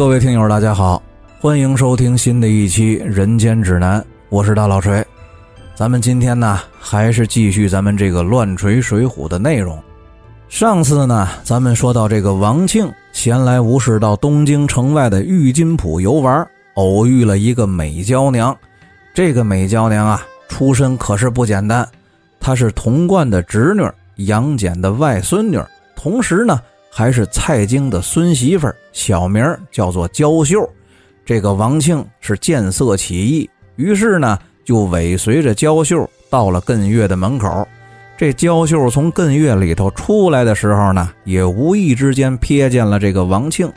各位听友，大家好，欢迎收听新的一期《人间指南》，我是大老锤。咱们今天呢，还是继续咱们这个乱锤水浒的内容。上次呢，咱们说到这个王庆闲来无事到东京城外的玉金浦游玩，偶遇了一个美娇娘。这个美娇娘啊，出身可是不简单，她是童贯的侄女，杨戬的外孙女，同时呢。还是蔡京的孙媳妇，小名叫做娇秀。这个王庆是见色起意，于是呢就尾随着娇秀到了艮岳的门口。这娇秀从艮岳里头出来的时候呢，也无意之间瞥见了这个王庆。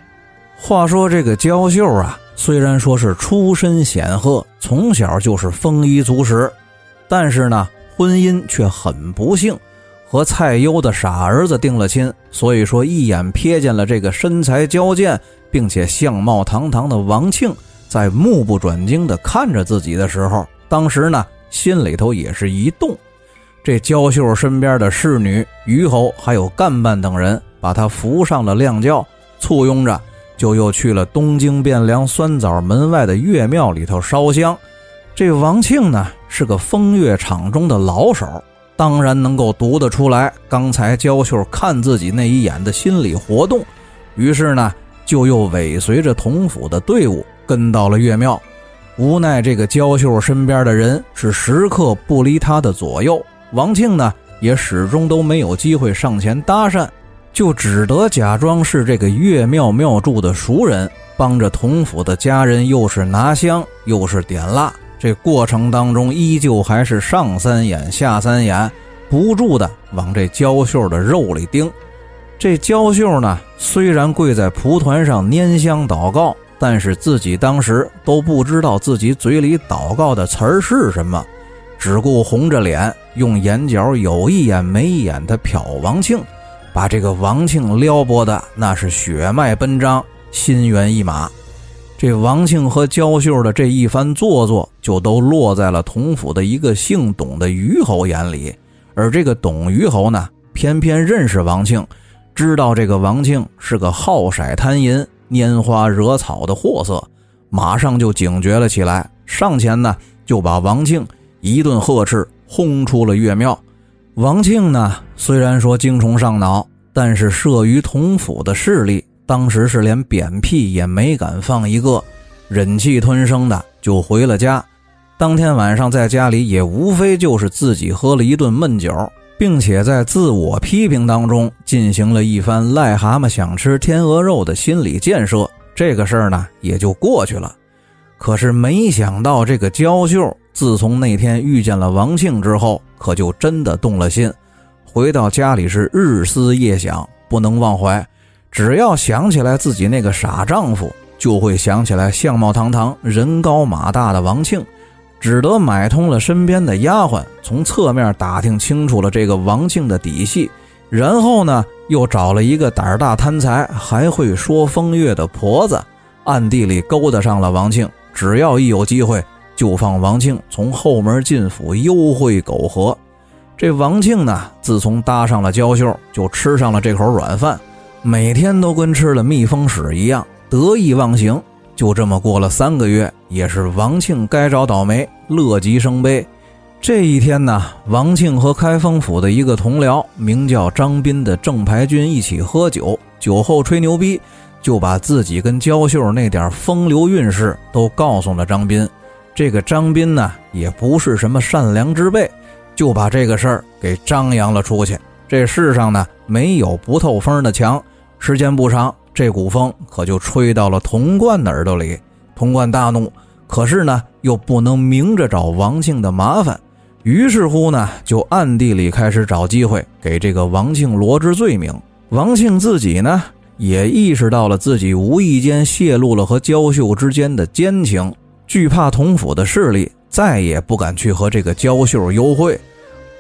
话说这个娇秀啊，虽然说是出身显赫，从小就是丰衣足食，但是呢，婚姻却很不幸。和蔡攸的傻儿子定了亲，所以说一眼瞥见了这个身材矫健并且相貌堂堂的王庆，在目不转睛地看着自己的时候，当时呢心里头也是一动。这娇秀身边的侍女于侯还有干办等人，把他扶上了亮轿，簇拥着就又去了东京汴梁酸枣门外的岳庙里头烧香。这王庆呢是个风月场中的老手。当然能够读得出来，刚才娇秀看自己那一眼的心理活动，于是呢，就又尾随着童府的队伍跟到了岳庙。无奈这个娇秀身边的人是时刻不离他的左右，王庆呢也始终都没有机会上前搭讪，就只得假装是这个岳庙庙祝的熟人，帮着童府的家人，又是拿香又是点蜡。这过程当中，依旧还是上三眼下三眼，不住的往这娇秀的肉里盯。这娇秀呢，虽然跪在蒲团上拈香祷告，但是自己当时都不知道自己嘴里祷告的词儿是什么，只顾红着脸，用眼角有一眼没一眼的瞟王庆，把这个王庆撩拨的那是血脉奔张，心猿意马。这王庆和焦秀的这一番做作，就都落在了同府的一个姓董的虞侯眼里。而这个董虞侯呢，偏偏认识王庆，知道这个王庆是个好色贪淫、拈花惹草的货色，马上就警觉了起来，上前呢就把王庆一顿呵斥，轰出了岳庙。王庆呢，虽然说精虫上脑，但是慑于同府的势力。当时是连扁屁也没敢放一个，忍气吞声的就回了家。当天晚上在家里也无非就是自己喝了一顿闷酒，并且在自我批评当中进行了一番癞蛤蟆想吃天鹅肉的心理建设。这个事儿呢也就过去了。可是没想到这个娇秀自从那天遇见了王庆之后，可就真的动了心。回到家里是日思夜想，不能忘怀。只要想起来自己那个傻丈夫，就会想起来相貌堂堂、人高马大的王庆，只得买通了身边的丫鬟，从侧面打听清楚了这个王庆的底细，然后呢，又找了一个胆大贪财、还会说风月的婆子，暗地里勾搭上了王庆。只要一有机会，就放王庆从后门进府幽会苟合。这王庆呢，自从搭上了娇秀，就吃上了这口软饭。每天都跟吃了蜜蜂屎一样得意忘形，就这么过了三个月，也是王庆该找倒霉，乐极生悲。这一天呢，王庆和开封府的一个同僚，名叫张斌的正牌军一起喝酒，酒后吹牛逼，就把自己跟焦秀那点风流韵事都告诉了张斌。这个张斌呢，也不是什么善良之辈，就把这个事儿给张扬了出去。这世上呢，没有不透风的墙。时间不长，这股风可就吹到了童贯的耳朵里。童贯大怒，可是呢，又不能明着找王庆的麻烦，于是乎呢，就暗地里开始找机会给这个王庆罗织罪名。王庆自己呢，也意识到了自己无意间泄露了和焦秀之间的奸情，惧怕童府的势力，再也不敢去和这个焦秀幽会。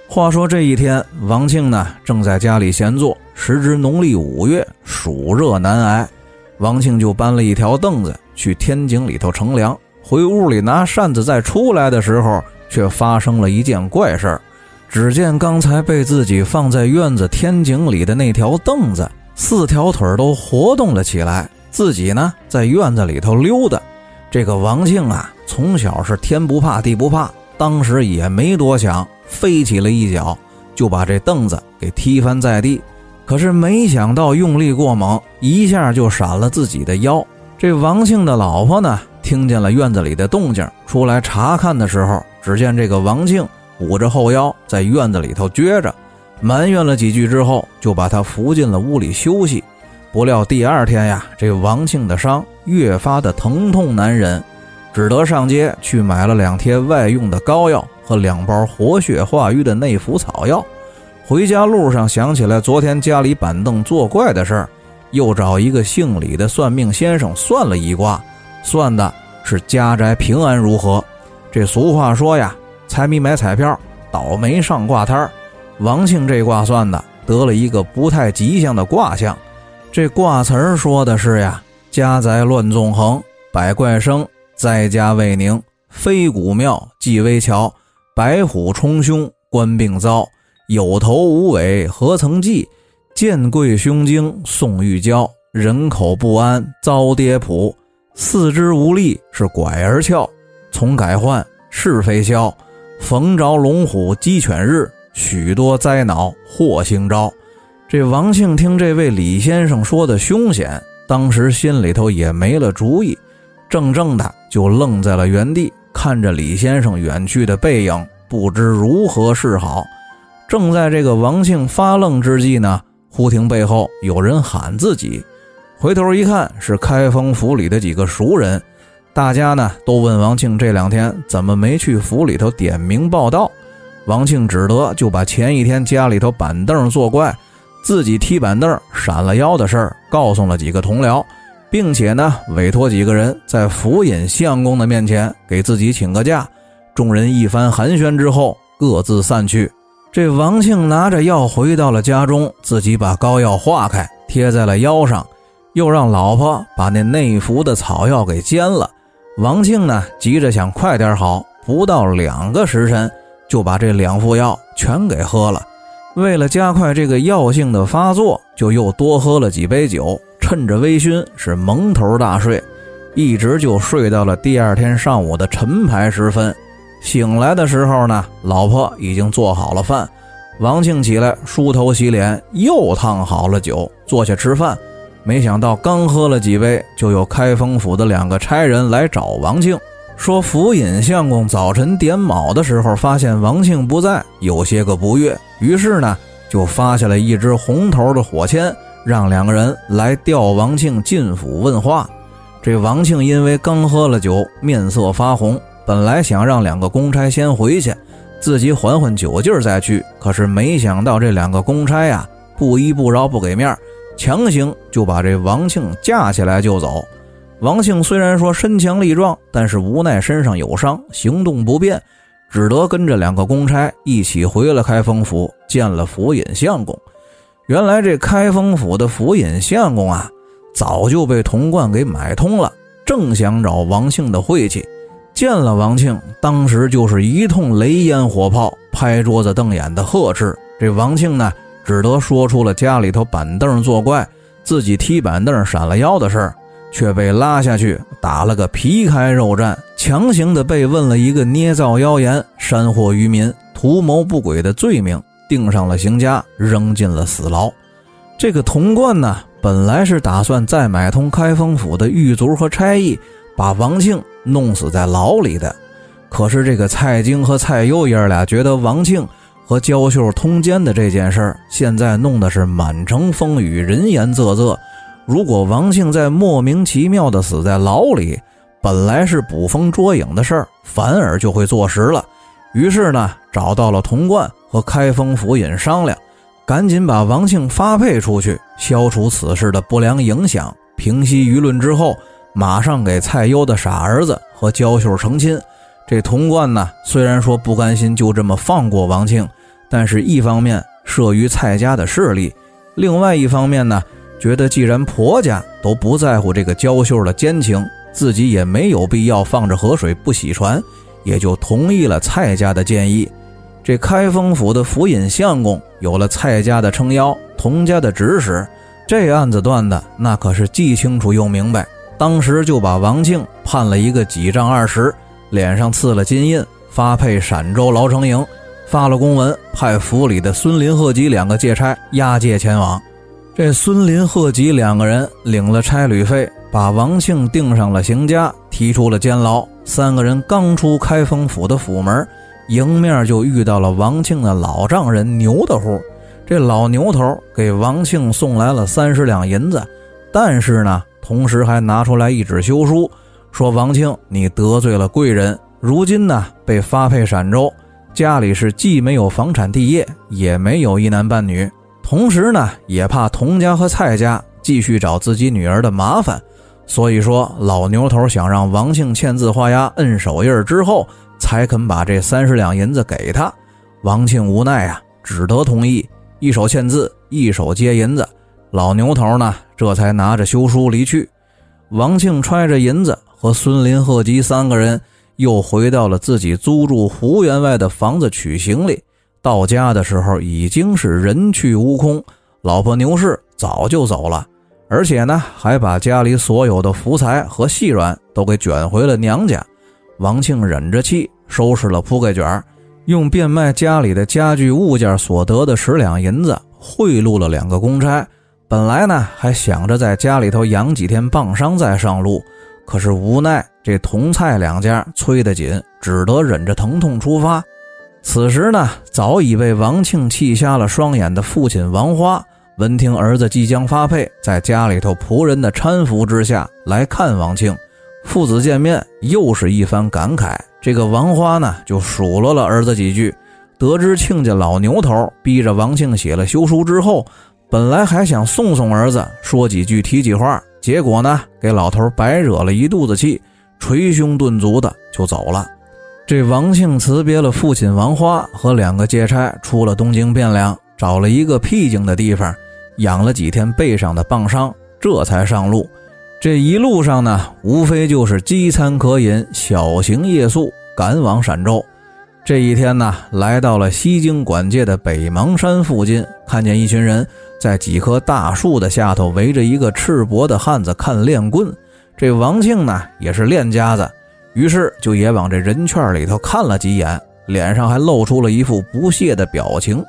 话说这一天，王庆呢正在家里闲坐，时值农历五月，暑热难挨，王庆就搬了一条凳子去天井里头乘凉。回屋里拿扇子再出来的时候，却发生了一件怪事儿。只见刚才被自己放在院子天井里的那条凳子，四条腿都活动了起来，自己呢在院子里头溜达。这个王庆啊，从小是天不怕地不怕，当时也没多想，飞起了一脚就把这凳子给踢翻在地。可是没想到用力过猛，一下就闪了自己的腰。这王庆的老婆呢，听见了院子里的动静，出来查看的时候，只见这个王庆捂着后腰在院子里头撅着，埋怨了几句之后，就把他扶进了屋里休息。不料第二天呀，这王庆的伤越发的疼痛难忍，只得上街去买了两贴外用的膏药和两包活血化瘀的内服草药。回家路上想起来昨天家里板凳作怪的事儿，又找一个姓李的算命先生算了一卦，算的是家宅平安如何。这俗话说呀，财迷买彩票，倒霉上卦摊儿。王庆这卦算的得了一个不太吉祥的卦象。这卦词儿说的是呀，家宅乱纵横，百怪生，在家未宁，飞古庙，祭危桥，白虎冲凶，官病遭，有头无尾，何曾记？见贵凶精，送玉娇，人口不安，遭跌仆，四肢无力，是拐儿翘，从改换，是非消，逢着龙虎鸡犬日，许多灾恼祸星招。这王庆听这位李先生说的凶险，当时心里头也没了主意，怔怔的就愣在了原地，看着李先生远去的背影，不知如何是好。正在这个王庆发愣之际呢，忽听背后有人喊自己，回头一看是开封府里的几个熟人，大家呢都问王庆这两天怎么没去府里头点名报道，王庆只得就把前一天家里头板凳作怪。自己踢板凳闪了腰的事儿告诉了几个同僚，并且呢委托几个人在府尹相公的面前给自己请个假。众人一番寒暄之后，各自散去。这王庆拿着药回到了家中，自己把膏药化开贴在了腰上，又让老婆把那内服的草药给煎了。王庆呢急着想快点好，不到两个时辰就把这两副药全给喝了。为了加快这个药性的发作，就又多喝了几杯酒，趁着微醺是蒙头大睡，一直就睡到了第二天上午的晨牌时分。醒来的时候呢，老婆已经做好了饭，王庆起来梳头洗脸，又烫好了酒，坐下吃饭。没想到刚喝了几杯，就有开封府的两个差人来找王庆，说府尹相公早晨点卯的时候发现王庆不在，有些个不悦。于是呢，就发下了一支红头的火签，让两个人来调王庆进府问话。这王庆因为刚喝了酒，面色发红，本来想让两个公差先回去，自己缓缓酒劲儿再去。可是没想到这两个公差呀，不依不饶，不给面，强行就把这王庆架起来就走。王庆虽然说身强力壮，但是无奈身上有伤，行动不便。只得跟着两个公差一起回了开封府，见了府尹相公。原来这开封府的府尹相公啊，早就被童贯给买通了，正想找王庆的晦气。见了王庆，当时就是一通雷烟火炮，拍桌子瞪眼的呵斥。这王庆呢，只得说出了家里头板凳作怪，自己踢板凳闪了腰的事儿。却被拉下去打了个皮开肉绽，强行的被问了一个捏造谣言、煽惑于民、图谋不轨的罪名，定上了刑枷，扔进了死牢。这个童贯呢，本来是打算再买通开封府的狱卒和差役，把王庆弄死在牢里的。可是这个蔡京和蔡攸爷俩觉得王庆和焦秀通奸的这件事儿，现在弄的是满城风雨，人言啧啧。如果王庆在莫名其妙的死在牢里，本来是捕风捉影的事儿，反而就会坐实了。于是呢，找到了童贯和开封府尹商量，赶紧把王庆发配出去，消除此事的不良影响，平息舆论之后，马上给蔡攸的傻儿子和焦秀成亲。这童贯呢，虽然说不甘心就这么放过王庆，但是一方面慑于蔡家的势力，另外一方面呢。觉得既然婆家都不在乎这个娇秀的奸情，自己也没有必要放着河水不洗船，也就同意了蔡家的建议。这开封府的府尹相公有了蔡家的撑腰，童家的指使，这案子断的那可是既清楚又明白，当时就把王庆判了一个几丈二十，脸上刺了金印，发配陕州牢城营，发了公文，派府里的孙林、贺吉两个借差押解前往。这孙林、贺吉两个人领了差旅费，把王庆定上了刑枷，提出了监牢。三个人刚出开封府的府门，迎面就遇到了王庆的老丈人牛大户。这老牛头给王庆送来了三十两银子，但是呢，同时还拿出来一纸休书，说王庆你得罪了贵人，如今呢被发配陕州，家里是既没有房产地业，也没有一男半女，同时呢也怕童家和蔡家继续找自己女儿的麻烦，所以说老牛头想让王庆签字画押、摁手印之后，才肯把这三十两银子给他。王庆无奈啊，只得同意。一手签字，一手接银子，老牛头呢，这才拿着休书离去。王庆揣着银子，和孙林、贺吉三个人又回到了自己租住胡员外的房子取行李。到家的时候，已经是人去屋空，老婆牛氏早就走了，而且呢，还把家里所有的福财和细软都给卷回了娘家。王庆忍着气，收拾了铺盖卷用变卖家里的家具物件所得的十两银子贿赂了两个公差，本来呢还想着在家里头养几天棒伤再上路，可是无奈这同蔡两家催得紧，只得忍着疼痛出发。此时呢，早已被王庆气瞎了双眼的父亲王花，闻听儿子即将发配，在家里头仆人的搀扶之下来看王庆，父子见面又是一番感慨。这个王花呢，就数落了儿子几句。得知亲家老牛头逼着王庆写了休书之后，本来还想送送儿子，说几句提几话，结果呢，给老头白惹了一肚子气，捶胸顿足的就走了。这王庆辞别了父亲王花和两个借差，出了东京汴梁，找了一个僻静的地方，养了几天背上的棒伤，这才上路。这一路上呢，无非就是饥餐渴饮，小行夜宿，赶往陕州。这一天呢，来到了西京管界的北邙山附近，看见一群人在几棵大树的下头围着一个赤膊的汉子看练棍。这王庆呢，也是练家子，于是就也往这人圈里头看了几眼，脸上还露出了一副不屑的表情，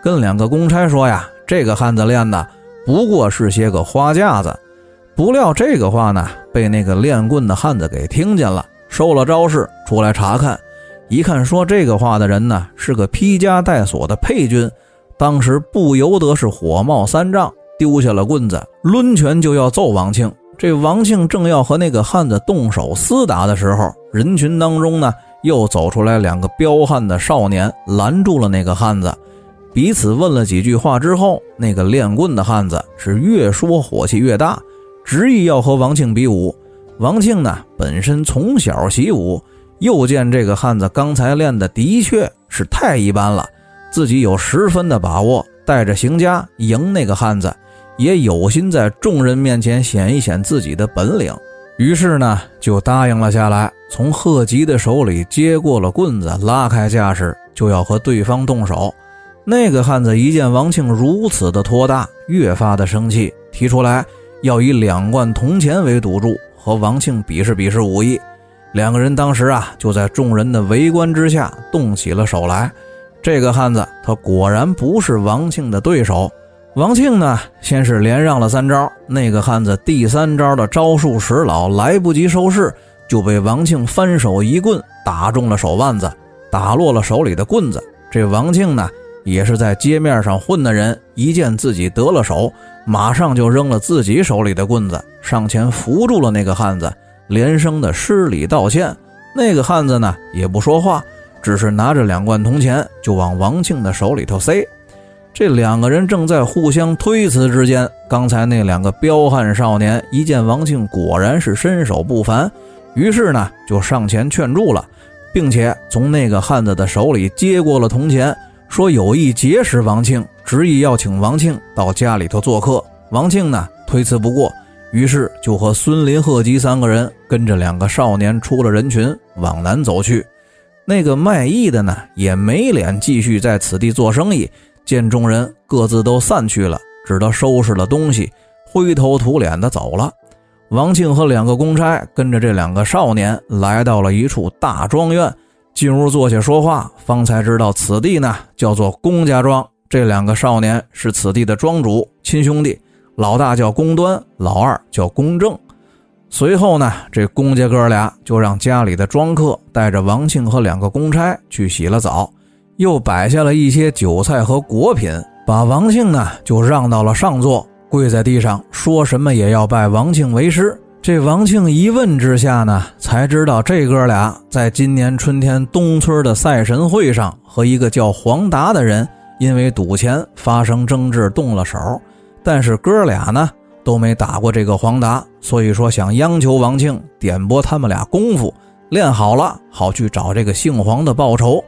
跟两个公差说呀：“这个汉子练的不过是些个花架子。”不料这个话呢，被那个练棍的汉子给听见了，收了招式出来查看。一看说这个话的人呢，是个披枷带锁的配军，当时不由得是火冒三丈，丢下了棍子，抡拳就要揍王庆。这王庆正要和那个汉子动手厮打的时候，人群当中呢，又走出来两个彪悍的少年，拦住了那个汉子，彼此问了几句话之后，那个练棍的汉子是越说火气越大。执意要和王庆比武，王庆呢本身从小习武，又见这个汉子刚才练的的确是太一般了，自己有十分的把握，带着邢家赢那个汉子，也有心在众人面前显一显自己的本领，于是呢就答应了下来，从贺吉的手里接过了棍子，拉开架势就要和对方动手。那个汉子一见王庆如此的托大，越发的生气，提出来。要以两贯铜钱为赌注，和王庆比试比试武艺。两个人当时啊，就在众人的围观之下动起了手来。这个汉子他果然不是王庆的对手。王庆呢，先是连让了三招，那个汉子第三招的招数使老，来不及收势，就被王庆翻手一棍打中了手腕子，打落了手里的棍子。这王庆呢？也是在街面上混的人，一见自己得了手，马上就扔了自己手里的棍子，上前扶住了那个汉子，连声的施礼道歉。那个汉子呢，也不说话，只是拿着两罐铜钱就往王庆的手里头塞。这两个人正在互相推辞之间，刚才那两个彪悍少年一见王庆果然是身手不凡，于是呢就上前劝住了，并且从那个汉子的手里接过了铜钱。说有意结识王庆，执意要请王庆到家里头做客。王庆呢推辞不过，于是就和孙林、贺吉三个人跟着两个少年出了人群，往南走去。那个卖艺的呢也没脸继续在此地做生意，见众人各自都散去了，只得收拾了东西，灰头土脸的走了。王庆和两个公差跟着这两个少年来到了一处大庄园，进屋坐下说话，方才知道此地呢叫做公家庄。这两个少年是此地的庄主亲兄弟，老大叫公端，老二叫公正。随后呢，这公家哥俩就让家里的庄客带着王庆和两个公差去洗了澡，又摆下了一些酒菜和果品，把王庆呢就让到了上座。跪在地上，说什么也要拜王庆为师。这王庆一问之下呢，才知道这哥俩在今年春天东村的赛神会上，和一个叫黄达的人因为赌钱发生争执，动了手。但是哥俩呢都没打过这个黄达，所以说想央求王庆点拨他们俩功夫练好了，好去找这个姓黄的报仇。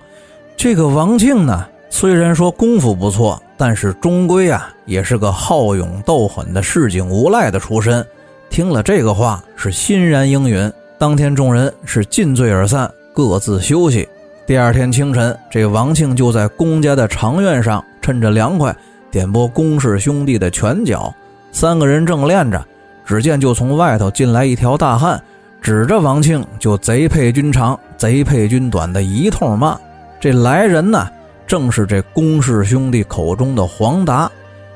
这个王庆呢，虽然说功夫不错。但是终归啊，也是个好勇斗狠的市井无赖的出身。听了这个话，是欣然应允。当天众人是尽醉而散，各自休息。第二天清晨，这王庆就在公家的长院上，趁着凉快，点拨公氏兄弟的拳脚。三个人正练着，只见就从外头进来一条大汉，指着王庆就贼配军长，贼配军短的一通骂。这来人呢？正是这公氏兄弟口中的黄达。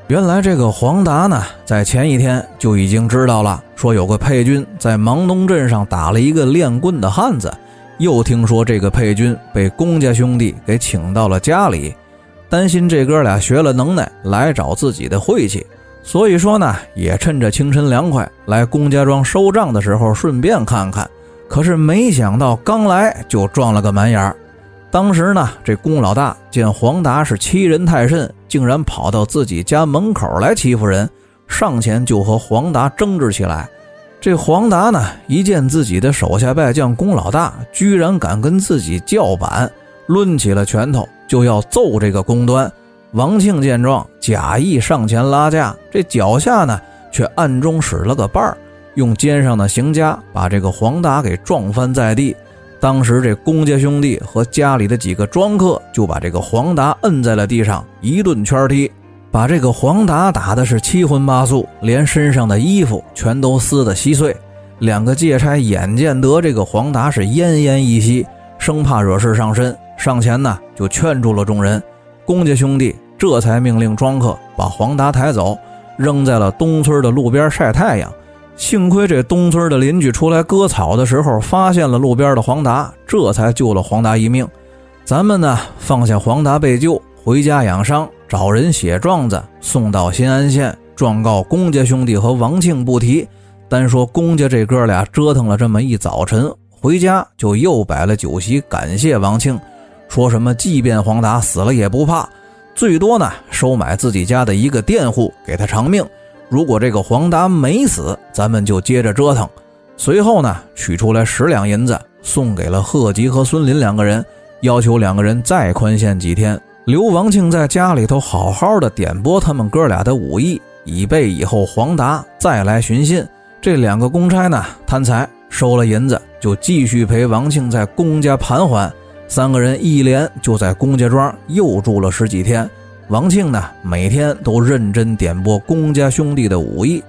原来这个黄达呢，在前一天就已经知道了，说有个配军在芒东镇上打了一个练棍的汉子，又听说这个配军被公家兄弟给请到了家里，担心这哥俩学了能耐来找自己的晦气，所以说呢，也趁着清晨凉快来公家庄收账的时候顺便看看。可是没想到刚来就撞了个满眼儿。当时呢，这宫老大见黄达是欺人太甚，竟然跑到自己家门口来欺负人，上前就和黄达争执起来。这黄达呢，一见自己的手下败将宫老大居然敢跟自己叫板，抡起了拳头就要揍这个宫端。王庆见状，假意上前拉架，这脚下呢，却暗中使了个绊儿，用肩上的行枷把这个黄达给撞翻在地。当时这公家兄弟和家里的几个庄客就把这个黄达摁在了地上，一顿圈踢，把这个黄达打的是七荤八素，连身上的衣服全都撕得稀碎。两个借差眼见得这个黄达是奄奄一息，生怕惹事上身，上前呢就劝住了众人。公家兄弟这才命令庄客把黄达抬走，扔在了东村的路边晒太阳。幸亏这东村的邻居出来割草的时候，发现了路边的黄达，这才救了黄达一命。咱们呢，放下黄达被救，回家养伤，找人写状子送到新安县，状告公家兄弟和王庆不提，单说公家这哥俩折腾了这么一早晨，回家就又摆了酒席，感谢王庆，说什么即便黄达死了也不怕，最多呢收买自己家的一个佃户给他偿命。如果这个黄达没死，咱们就接着折腾。随后呢，取出来十两银子，送给了贺吉和孙林两个人，要求两个人再宽限几天，留王庆在家里头好好的点拨他们哥俩的武艺，以备以后黄达再来寻衅。这两个公差呢，贪财收了银子，就继续陪王庆在公家盘桓。三个人一连就在公家庄又住了十几天。王庆呢，每天都认真点拨公家兄弟的武艺。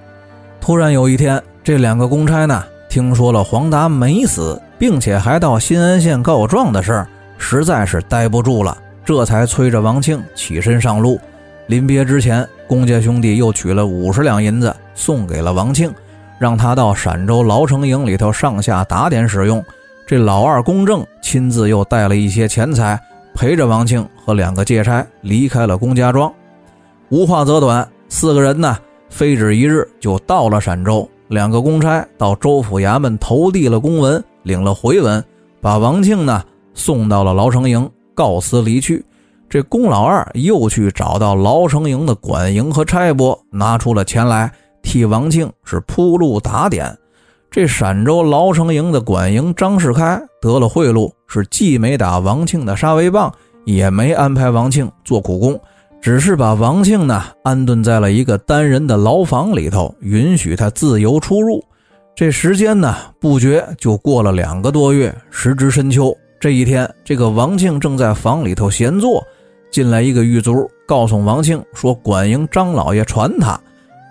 突然有一天，这两个公差呢，听说了黄达没死，并且还到新安县告状的事儿，实在是待不住了，这才催着王庆起身上路。临别之前，公家兄弟又取了五十两银子送给了王庆，让他到陕州牢城营里头上下打点使用。这老二公正亲自又带了一些钱财。陪着王庆和两个借差离开了龚家庄，无话则短，四个人呢，非止一日就到了陕州。两个公差到州府衙门投递了公文，领了回文，把王庆呢送到了牢城营，告辞离去。这龚老二又去找到牢城营的管营和差拨，拿出了钱来替王庆是铺路打点。这陕州牢城营的管营张世开得了贿赂，是既没打王庆的杀威棒，也没安排王庆做苦工，只是把王庆呢安顿在了一个单人的牢房里头，允许他自由出入。这时间呢不觉就过了两个多月，时值深秋。这一天，这个王庆正在房里头闲坐，进来一个狱卒，告诉王庆说：“管营张老爷传他。”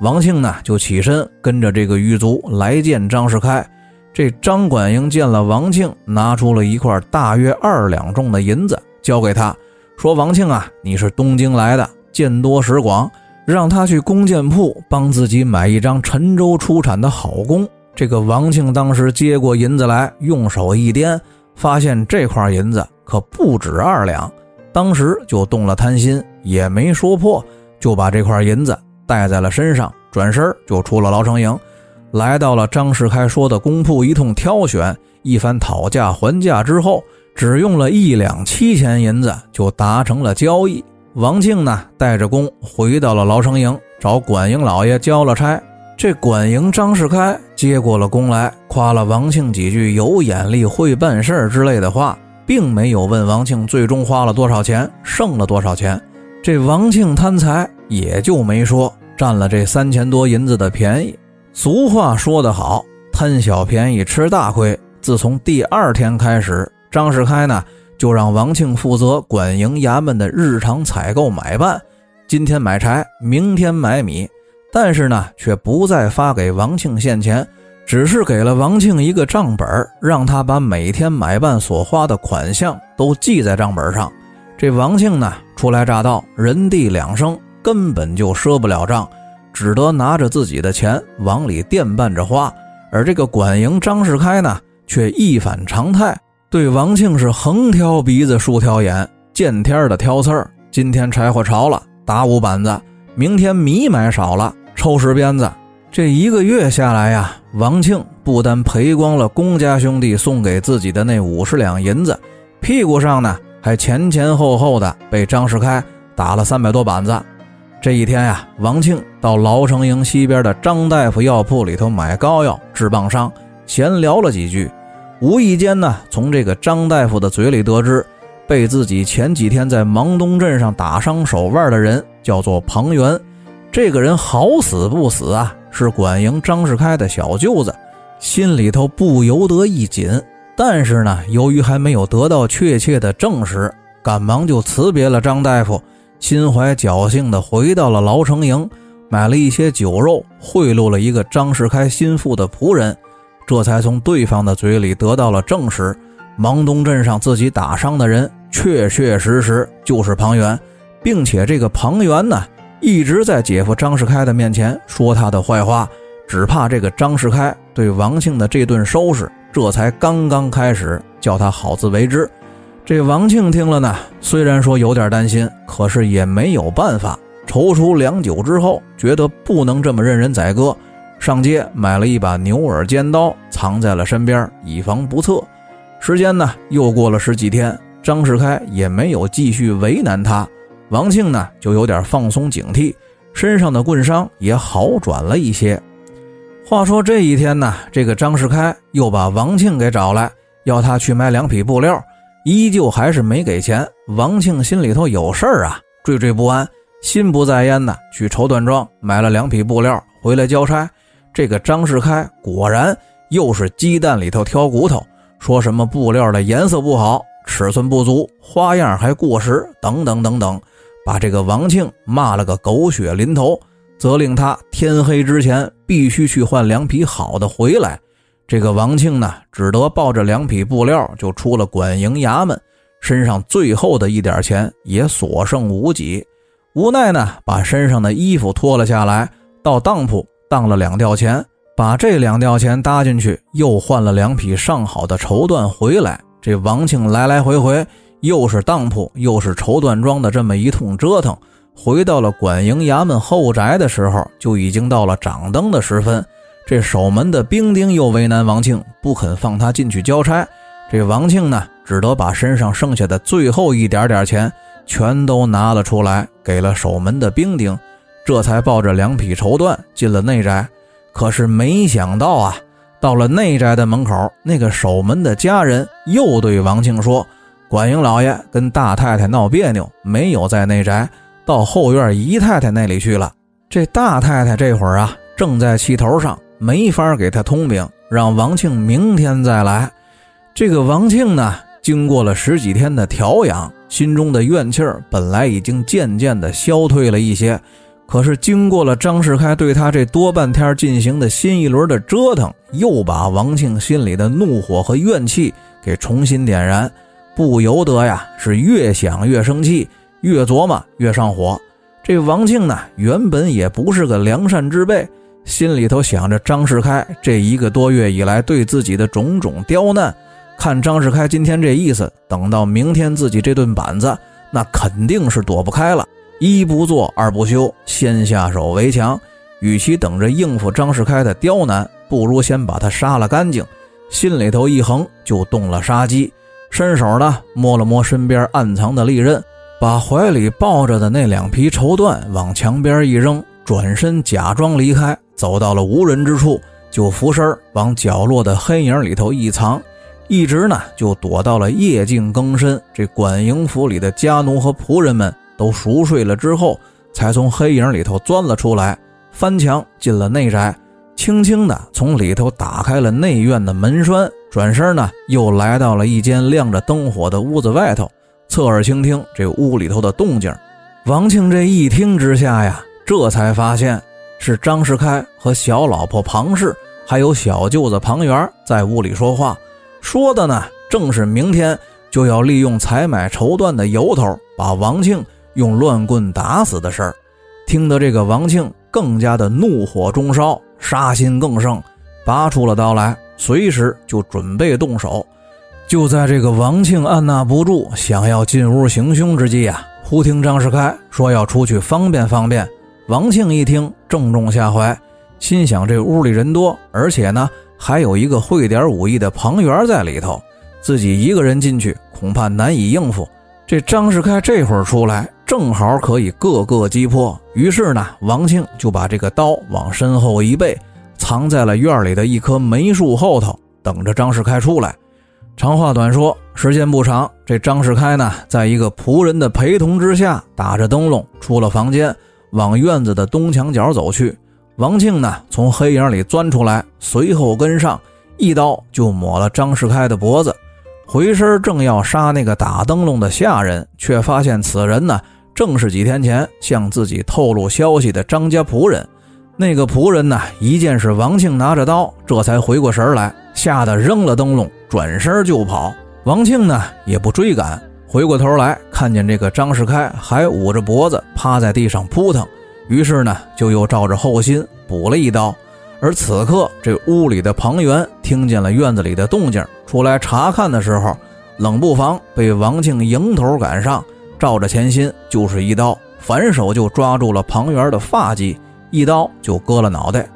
王庆呢就起身跟着这个狱卒来见张世开。这张管营见了王庆，拿出了一块大约二两重的银子交给他，说：“王庆啊，你是东京来的，见多识广，让他去弓箭铺帮自己买一张陈州出产的好弓。”这个王庆当时接过银子来，用手一掂，发现这块银子可不止二两，当时就动了贪心，也没说破，就把这块银子带在了身上，转身就出了牢城营。来到了张世开说的工铺，一通挑选，一番讨价还价之后，只用了一两七钱银子就达成了交易。王庆呢，带着工回到了牢城营，找管营老爷交了差。这管营张世开接过了工来，夸了王庆几句有眼力、会办事儿之类的话，并没有问王庆最终花了多少钱，剩了多少钱。这王庆贪财，也就没说，占了这三千多银子的便宜。俗话说得好，贪小便宜吃大亏。自从第二天开始，张世开呢就让王庆负责管营衙门的日常采购买办，今天买柴，明天买米，但是呢却不再发给王庆现钱，只是给了王庆一个账本，让他把每天买办所花的款项都记在账本上。这王庆呢初来乍到，人地两生，根本就赊不了账。只得拿着自己的钱往里垫办着花，而这个管营张世开呢，却一反常态，对王庆是横挑鼻子竖挑眼，见天的挑刺儿。今天柴火潮了，打五板子；明天米买少了，抽十鞭子。这一个月下来呀，王庆不但赔光了公家兄弟送给自己的那五十两银子，屁股上呢还前前后后的被张世开打了三百多板子。这一天呀，王庆到牢城营西边的张大夫药铺里头买膏药治棒伤，闲聊了几句，无意间呢，从这个张大夫的嘴里得知，被自己前几天在芒东镇上打伤手腕的人叫做庞元，这个人好死不死啊，是管营张世开的小舅子，心里头不由得一紧，但是呢，由于还没有得到确切的证实，赶忙就辞别了张大夫。心怀侥幸地回到了牢城营，买了一些酒肉，贿赂了一个张世开心腹的仆人，这才从对方的嘴里得到了证实：芒东镇上自己打伤的人，确确实实就是庞元，并且这个庞元呢，一直在姐夫张世开的面前说他的坏话，只怕这个张世开对王庆的这顿收拾，这才刚刚开始，叫他好自为之。这王庆听了呢，虽然说有点担心，可是也没有办法。踌躇良久之后，觉得不能这么任人宰割，上街买了一把牛耳尖刀，藏在了身边，以防不测。时间呢，又过了十几天，张世开也没有继续为难他，王庆呢就有点放松警惕，身上的棍伤也好转了一些。话说这一天呢，这个张世开又把王庆给找来，要他去买两匹布料。依旧还是没给钱，王庆心里头有事儿啊，惴惴不安，心不在焉的去绸缎庄买了两匹布料回来交差。这个张世开果然又是鸡蛋里头挑骨头，说什么布料的颜色不好，尺寸不足，花样还过时，等等等等，把这个王庆骂了个狗血淋头，责令他天黑之前必须去换两匹好的回来。这个王庆呢，只得抱着两匹布料就出了管营衙门，身上最后的一点钱也所剩无几，无奈呢，把身上的衣服脱了下来，到当铺当了两吊钱，把这两吊钱搭进去，又换了两匹上好的绸缎回来。这王庆来来回回，又是当铺又是绸缎庄的这么一通折腾，回到了管营衙门后宅的时候，就已经到了掌灯的时分。这守门的兵丁又为难王庆，不肯放他进去交差。这王庆呢，只得把身上剩下的最后一点点钱全都拿了出来，给了守门的兵丁，这才抱着两匹绸缎进了内宅。可是没想到啊，到了内宅的门口，那个守门的家人又对王庆说：“管营老爷跟大太太闹别扭，没有在内宅，到后院姨太太那里去了。”这大太太这会儿啊，正在气头上。没法给他通禀，让王庆明天再来。这个王庆呢，经过了十几天的调养，心中的怨气儿本来已经渐渐的消退了一些，可是经过了张世开对他这多半天进行的新一轮的折腾，又把王庆心里的怒火和怨气给重新点燃，不由得呀是越想越生气，越琢磨越上火。这王庆呢，原本也不是个良善之辈，心里头想着张世开这一个多月以来对自己的种种刁难，看张世开今天这意思，等到明天自己这顿板子，那肯定是躲不开了。一不做二不休，先下手为强。与其等着应付张世开的刁难，不如先把他杀了干净。心里头一横，就动了杀机。伸手呢，摸了摸身边暗藏的利刃，把怀里抱着的那两匹绸缎往墙边一扔，转身假装离开，走到了无人之处，就俯身往角落的黑影里头一藏，一直呢就躲到了夜静更深，这管营府里的家奴和仆人们。都熟睡了之后，才从黑影里头钻了出来，翻墙进了内宅，轻轻的从里头打开了内院的门栓，转身呢又来到了一间亮着灯火的屋子外头，侧耳倾听这屋里头的动静。王庆这一听之下呀，这才发现是张世开和小老婆庞氏，还有小舅子庞元在屋里说话，说的呢正是明天就要利用采买绸缎的由头把王庆。用乱棍打死的事儿，听得这个王庆更加的怒火中烧，杀心更盛，拔出了刀来，随时就准备动手。就在这个王庆按捺不住想要进屋行凶之际啊，忽听张世开说要出去方便方便。王庆一听，正中下怀，心想这屋里人多，而且呢还有一个会点武艺的庞元在里头，自己一个人进去恐怕难以应付。这张世开这会儿出来。正好可以各个击破，于是呢，王庆就把这个刀往身后一背，藏在了院里的一棵梅树后头，等着张世开出来。长话短说，时间不长，这张世开呢，在一个仆人的陪同之下，打着灯笼出了房间，往院子的东墙角走去。王庆呢，从黑影里钻出来，随后跟上，一刀就抹了张世开的脖子，回身正要杀那个打灯笼的下人，却发现此人呢。正是几天前向自己透露消息的张家仆人，那个仆人呢，一见是王庆拿着刀，这才回过神来，吓得扔了灯笼，转身就跑。王庆呢也不追赶，回过头来看见这个张世开还捂着脖子趴在地上扑腾，于是呢就又照着后心补了一刀。而此刻这屋里的庞元听见了院子里的动静，出来查看的时候，冷不防被王庆迎头赶上。照着前心就是一刀，反手就抓住了庞元的发髻，一刀就割了脑袋。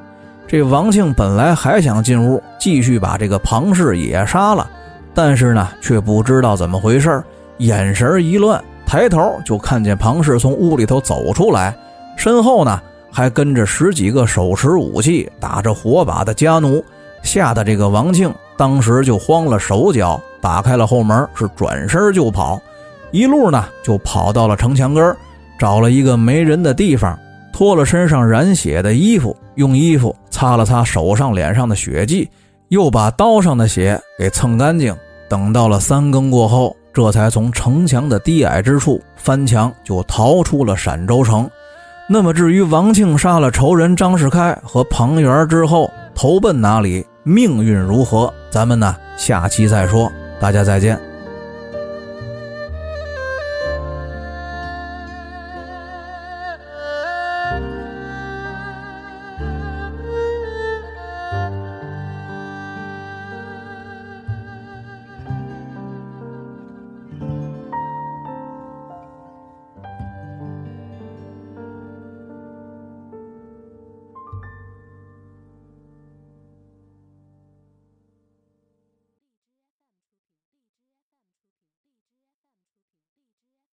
这王庆本来还想进屋继续把这个庞氏也杀了，但是呢，却不知道怎么回事儿眼神一乱，抬头就看见庞氏从屋里头走出来，身后呢还跟着十几个手持武器、打着火把的家奴，吓得这个王庆当时就慌了手脚，打开了后门，是转身就跑。一路呢，就跑到了城墙根找了一个没人的地方，脱了身上染血的衣服，用衣服擦了擦手上、脸上的血迹，又把刀上的血给蹭干净。等到了三更过后，这才从城墙的低矮之处翻墙就逃出了陕州城。那么，至于王庆杀了仇人张世开和庞元之后投奔哪里，命运如何，咱们呢下期再说。大家再见。